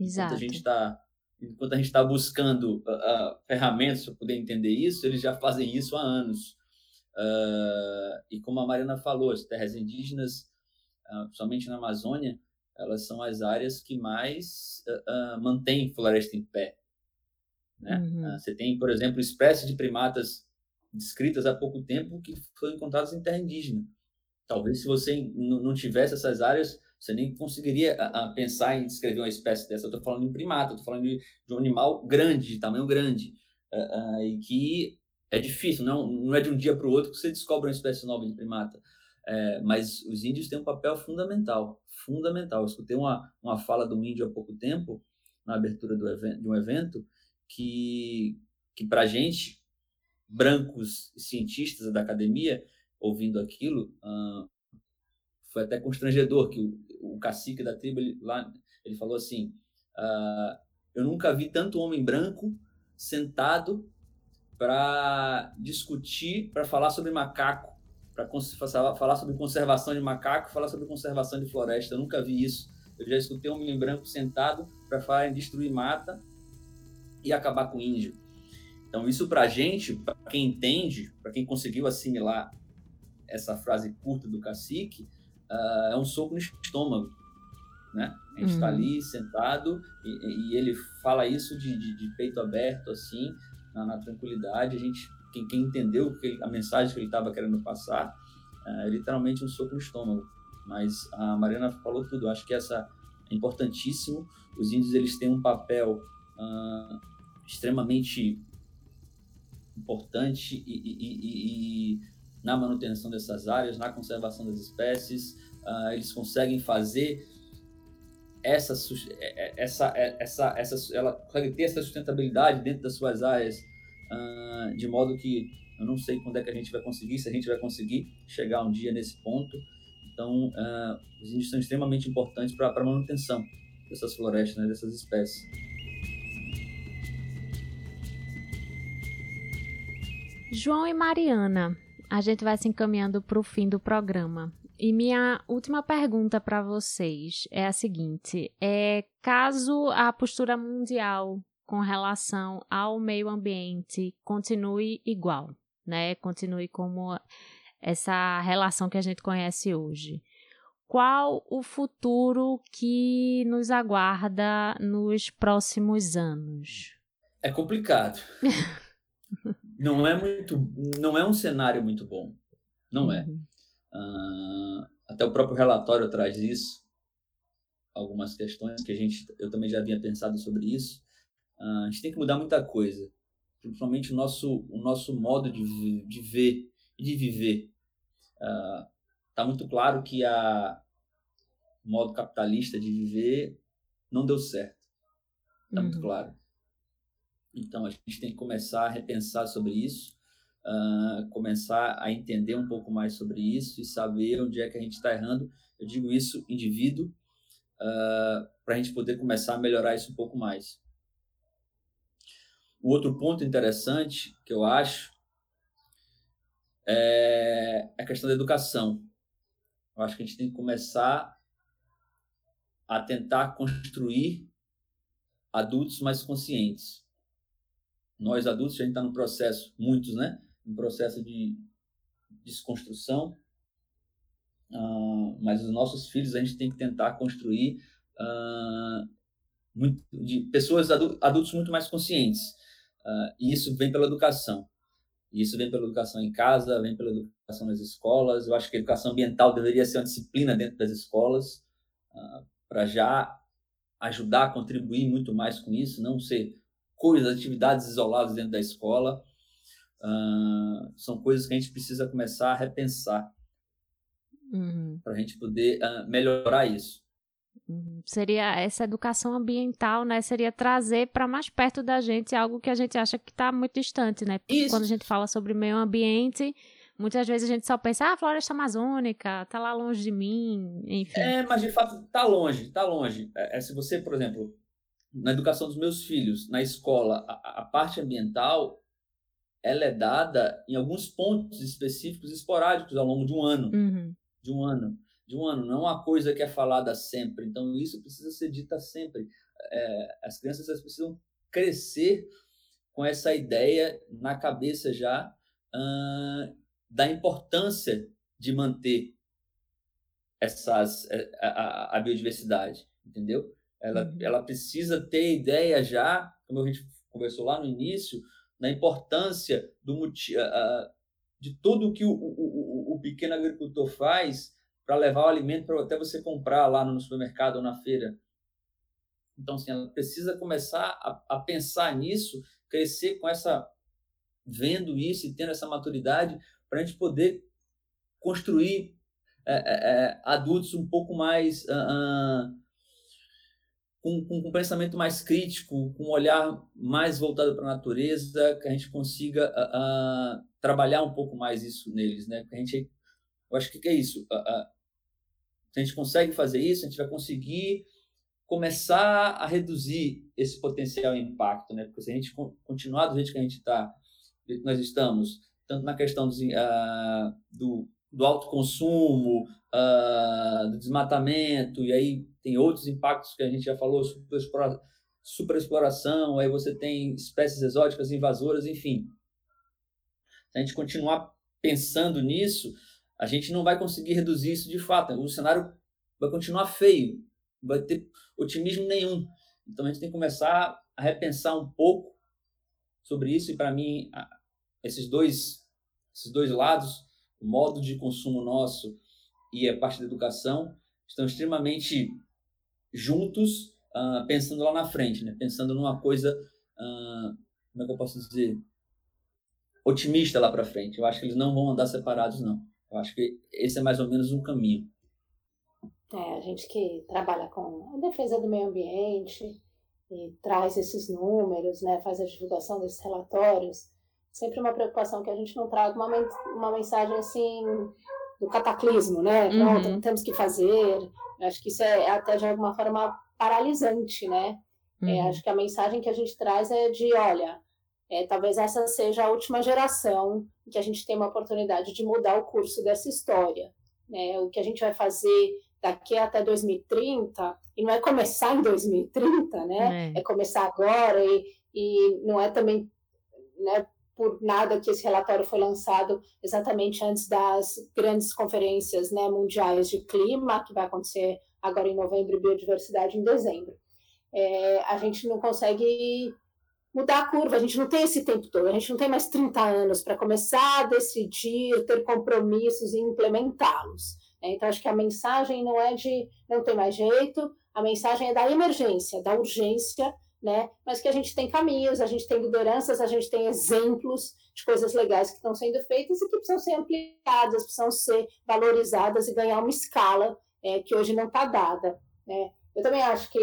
Exato.
Enquanto a gente está enquanto a gente está buscando uh, uh, ferramentas para poder entender isso, eles já fazem isso há anos. Uh, e como a Mariana falou, as terras indígenas, principalmente na Amazônia, elas são as áreas que mais mantêm floresta em pé. Né? Uhum. você tem, por exemplo, espécies de primatas descritas há pouco tempo que foram encontradas em terra indígena. Talvez se você não tivesse essas áreas, você nem conseguiria a, a pensar em descrever uma espécie dessa. Eu estou falando de primata, estou falando de, de, um animal grande, de tamanho grande, uh, uh, e que é difícil, não, não é de um dia para o outro que você descobre uma espécie nova de primata. É, mas os índios têm um papel fundamental, fundamental. Eu escutei uma, uma fala do índio há pouco tempo, na abertura do de um evento, que, que para a gente, brancos cientistas da academia, ouvindo aquilo, foi até constrangedor que o, o cacique da tribo ele, lá ele falou assim: uh, eu nunca vi tanto homem branco sentado para discutir, para falar sobre macaco, para falar sobre conservação de macaco, falar sobre conservação de floresta. Eu nunca vi isso. Eu já escutei um homem branco sentado para falar em destruir mata e acabar com o índio. Então, isso para a gente, para quem entende, para quem conseguiu assimilar essa frase curta do cacique, uh, é um soco no estômago, né? A gente está uhum. ali sentado e, e, ele fala isso de, de, de peito aberto, assim, na, na, tranquilidade. A gente, quem, quem entendeu que ele, a mensagem que ele estava querendo passar, uh, é literalmente um soco no estômago. Mas a Mariana falou tudo. Eu acho que essa é importantíssimo. Os índios eles têm um papel uh, extremamente importante e, e, e, na manutenção dessas áreas, na conservação das espécies. Uh, eles conseguem fazer essa, é, é, essa, é, essa, ela ter essa sustentabilidade dentro das suas áreas, uh, de modo que eu não sei quando é que a gente vai conseguir, se a gente vai conseguir chegar um dia nesse ponto. Então, uh, os índios são extremamente importantes para a manutenção dessas florestas, né, dessas espécies.
João e Mariana, a gente vai se encaminhando para o fim do programa. E minha última pergunta para vocês é a seguinte: é caso a postura mundial com relação ao meio ambiente continue igual, né? Continue como essa relação que a gente conhece hoje. Qual o futuro que nos aguarda nos próximos anos?
É complicado. *laughs* não é muito, não é um cenário muito bom, não é. Uh, até o próprio relatório traz isso, algumas questões que a gente, eu também já havia pensado sobre isso. Uh, a gente tem que mudar muita coisa, principalmente o nosso, o nosso modo de, de ver e de viver. Está uh, muito claro que a o modo capitalista de viver não deu certo. Está uhum. muito claro. Então, a gente tem que começar a repensar sobre isso, uh, começar a entender um pouco mais sobre isso e saber onde é que a gente está errando. Eu digo isso, indivíduo, uh, para a gente poder começar a melhorar isso um pouco mais. O outro ponto interessante que eu acho é a questão da educação. Eu acho que a gente tem que começar a tentar construir adultos mais conscientes nós adultos, a gente está no processo, muitos, né? Um processo de desconstrução, uh, mas os nossos filhos a gente tem que tentar construir uh, muito, de pessoas adultos muito mais conscientes. Uh, e isso vem pela educação. E isso vem pela educação em casa, vem pela educação nas escolas. Eu acho que a educação ambiental deveria ser uma disciplina dentro das escolas, para já ajudar a contribuir muito mais com isso, não ser coisas, atividades isoladas dentro da escola. Uh, são coisas que a gente precisa começar a repensar uhum. para a gente poder uh, melhorar isso.
Uhum. Seria essa educação ambiental, né? Seria trazer para mais perto da gente algo que a gente acha que está muito distante, né? Isso. Quando a gente fala sobre meio ambiente, Muitas vezes a gente só pensa, ah, a floresta amazônica, tá lá longe de mim, enfim.
É, mas de fato tá longe, tá longe. É, é se você, por exemplo, na educação dos meus filhos, na escola, a, a, parte ambiental, ela é dada em alguns pontos específicos, esporádicos, ao longo de um ano. Uhum. De um ano. De um ano. Não é uma coisa que é falada sempre. Então, isso precisa ser dita sempre. É, as crianças precisam crescer com essa ideia na cabeça já uh, da importância de manter essas, eh, a, a, biodiversidade, entendeu? Ela, uhum. ela precisa ter ideia já, como a gente conversou lá no início, da importância do, uh, de tudo que o, o, o, pequeno agricultor faz para levar o alimento para até você comprar lá no supermercado ou na feira. Então, assim, ela precisa começar a, a pensar nisso, crescer com essa, vendo isso e tendo essa maturidade para a gente poder construir é, é, é, adultos um pouco mais uh, com, com, um pensamento mais crítico, com um olhar mais voltado para a natureza, que a gente consiga uh, trabalhar um pouco mais isso neles, né? Que a gente, eu acho que é isso. Se a gente consegue fazer isso, a gente vai conseguir começar a reduzir esse potencial impacto, né? Porque se a gente continuar do jeito que a gente está, nós estamos, tanto na questão do, uh, do, do alto consumo, uh, do desmatamento, e aí tem outros impactos que a gente já falou, super exploração, aí você tem espécies exóticas invasoras, enfim. Se a gente continuar pensando nisso, a gente não vai conseguir reduzir isso de fato. O cenário vai continuar feio, não vai ter otimismo nenhum. Então a gente tem que começar a repensar um pouco sobre isso, e para mim, esses dois esses dois lados, o modo de consumo nosso e a parte da educação, estão extremamente juntos, uh, pensando lá na frente, né? pensando numa coisa, uh, como é que eu posso dizer, otimista lá para frente. Eu acho que eles não vão andar separados, não. Eu acho que esse é mais ou menos um caminho.
É, a gente que trabalha com a defesa do meio ambiente e traz esses números, né, faz a divulgação desses relatórios, sempre uma preocupação que a gente não traga uma, uma mensagem assim do cataclismo, né? Pronto, uhum. temos que fazer. Acho que isso é, é até de alguma forma paralisante, né? É, uhum. É, acho que a mensagem que a gente traz é de, olha, é, talvez essa seja a última geração que a gente tem uma oportunidade de mudar o curso dessa história. Né? O que a gente vai fazer daqui até 2030, e não é começar em 2030, né? É, é começar agora, e, e não é também né, por nada que esse relatório foi lançado exatamente antes das grandes conferências né, mundiais de clima, que vai acontecer agora em novembro, e biodiversidade em dezembro. É, a gente não consegue mudar a curva, a gente não tem esse tempo todo, a gente não tem mais 30 anos para começar a decidir, ter compromissos e implementá-los. Né? Então, acho que a mensagem não é de não tem mais jeito, a mensagem é da emergência, da urgência né? Mas que a gente tem caminhos, a gente tem lideranças, a gente tem exemplos de coisas legais que estão sendo feitas e que precisam ser ampliadas, precisam ser valorizadas e ganhar uma escala é, que hoje não está dada, né? Eu também acho que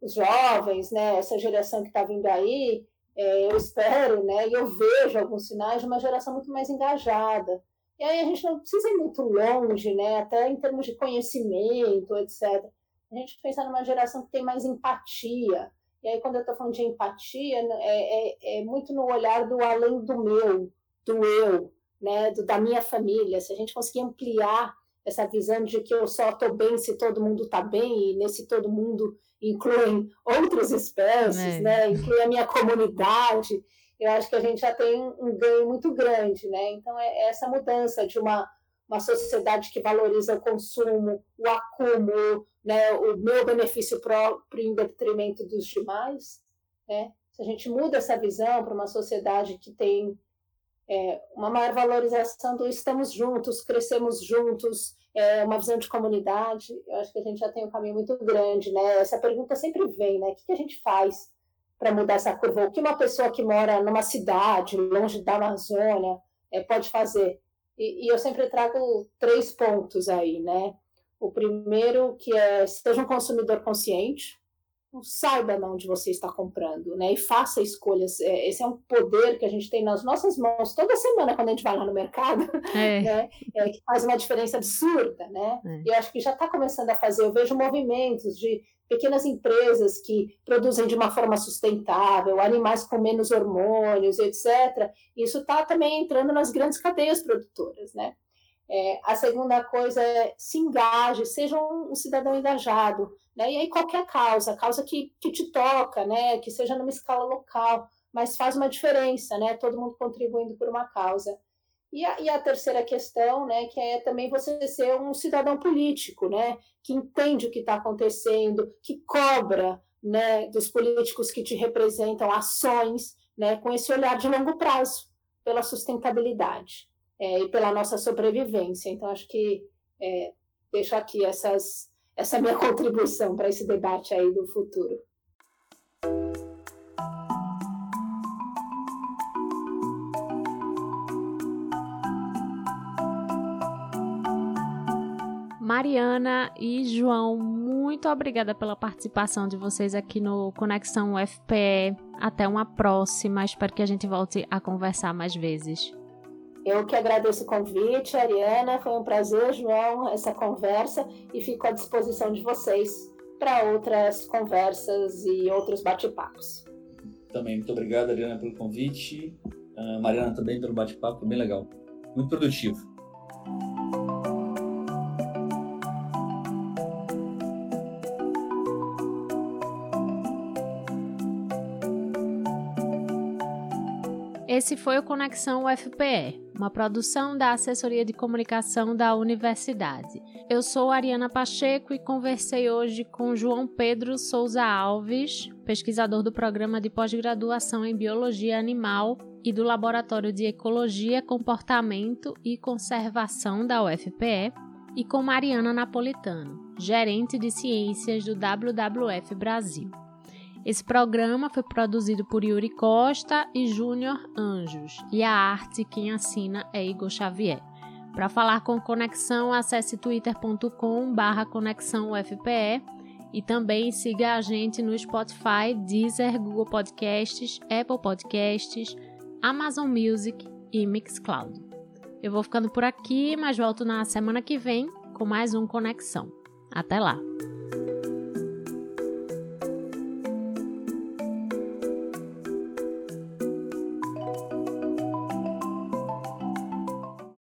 os jovens, né, essa geração que está vindo aí, é, eu espero, né, e eu vejo alguns sinais de uma geração muito mais engajada. E aí a gente não precisa ir muito longe, né, até em termos de conhecimento, etc. A gente pensa numa geração que tem mais empatia, e aí, quando eu estou falando de empatia, é, é, é, muito no olhar do além do meu, do eu, né, do, da minha família. Se a gente conseguir ampliar essa visão de que eu só estou bem se todo mundo está bem, e nesse todo mundo incluem outras espécies, é. né, inclui a minha comunidade. eu acho que a gente já tem um ganho muito grande, né? Então, é essa mudança de uma, uma sociedade que valoriza o consumo, o acúmulo, né, o meu benefício próprio em detrimento dos demais, né? Se a gente muda essa visão para uma sociedade que tem é, uma maior valorização do estamos juntos, crescemos juntos, é, uma visão de comunidade, eu acho que a gente já tem um caminho muito grande, né? Essa pergunta sempre vem, né? O que, que a gente faz para mudar essa curva? O que uma pessoa que mora numa cidade, longe da Amazônia, é, pode fazer? E, e, eu sempre trago três pontos aí, né? O primeiro que é seja um consumidor consciente, saiba de onde você está comprando, né? E faça escolhas. É, esse é um poder que a gente tem nas nossas mãos toda semana quando a gente vai lá no mercado, é. *laughs* né? É, que faz uma diferença absurda, né? É. E eu acho que já está começando a fazer. Eu vejo movimentos de pequenas empresas que produzem de uma forma sustentável, animais com menos hormônios, etc. Isso está também entrando nas grandes cadeias produtoras, né? É, a segunda coisa é se engaje, seja um, um cidadão engajado, né? E aí qualquer causa, causa que, que te toca, né? Que seja numa escala local, mas faz uma diferença, né? Todo mundo contribuindo por uma causa. E a, e a terceira questão, né? Que é também você ser um cidadão político, né? Que entende o que está acontecendo, que cobra, né? Dos políticos que te representam ações, né? Com esse olhar de longo prazo pela sustentabilidade é, e pela nossa sobrevivência. Então, acho que é, deixo aqui essas, essa *laughs* minha contribuição para esse debate aí do futuro.
Mariana e João, muito obrigada pela participação de vocês aqui no Conexão UFPE. Até uma próxima. Espero que a gente volte a conversar mais vezes.
Eu que agradeço o convite, Ariana. Foi um prazer, João, essa conversa e fico à disposição de vocês para outras conversas e outros bate-papos.
Também, muito obrigado, Ariana, pelo convite. Uh, Mariana também pelo bate-papo, bem legal. Muito produtivo.
Esse foi o Conexão UFPE, uma produção da Assessoria de Comunicação da Universidade. Eu sou Ariana Pacheco e conversei hoje com João Pedro Souza Alves, pesquisador do programa de pós-graduação em Biologia Animal e do Laboratório de Ecologia, Comportamento e Conservação da UFPE, e com Mariana Napolitano, gerente de ciências do WWF Brasil. Esse programa foi produzido por Yuri Costa e Júnior Anjos, e a arte quem assina é Igor Xavier. Para falar com Conexão, acesse twitter.com/barra conexão UFPE e também siga a gente no Spotify, Deezer, Google Podcasts, Apple Podcasts, Amazon Music e Mixcloud. Eu vou ficando por aqui, mas volto na semana que vem com mais um Conexão. Até lá!